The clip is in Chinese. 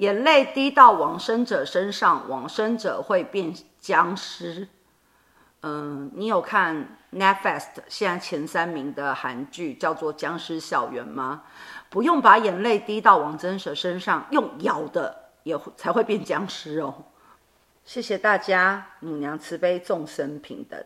眼泪滴到往生者身上，往生者会变僵尸。嗯，你有看 Netflix 现在前三名的韩剧叫做《僵尸校园》吗？不用把眼泪滴到往生者身上，用咬的也才会变僵尸哦。谢谢大家，母娘慈悲，众生平等。